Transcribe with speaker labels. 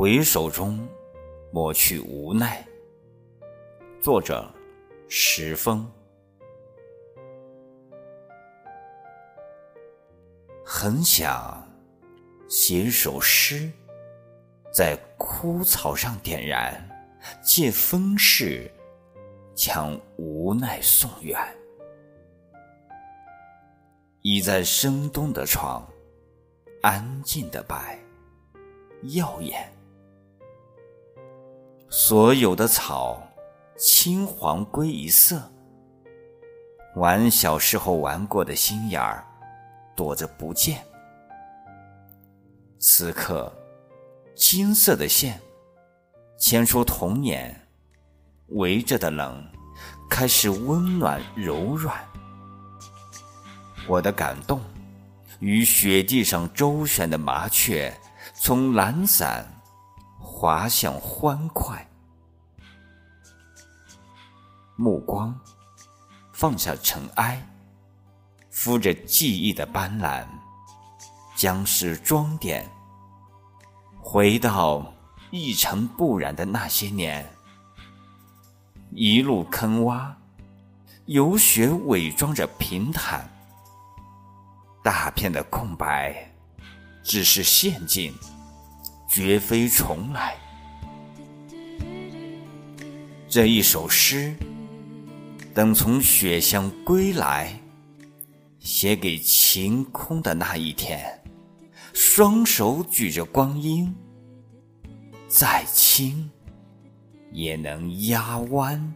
Speaker 1: 回首中抹去无奈。作者：石峰。很想写首诗，在枯草上点燃，借风势将无奈送远。倚在深冬的窗，安静的白。耀眼，所有的草青黄归一色。玩小时候玩过的心眼儿，躲着不见。此刻，金色的线牵出童年，围着的冷开始温暖柔软。我的感动，与雪地上周旋的麻雀。从懒散滑向欢快，目光放下尘埃，敷着记忆的斑斓，将是装点，回到一尘不染的那些年。一路坑洼，有雪伪装着平坦，大片的空白。只是陷阱，绝非重来。这一首诗，等从雪乡归来，写给晴空的那一天，双手举着光阴，再轻也能压弯。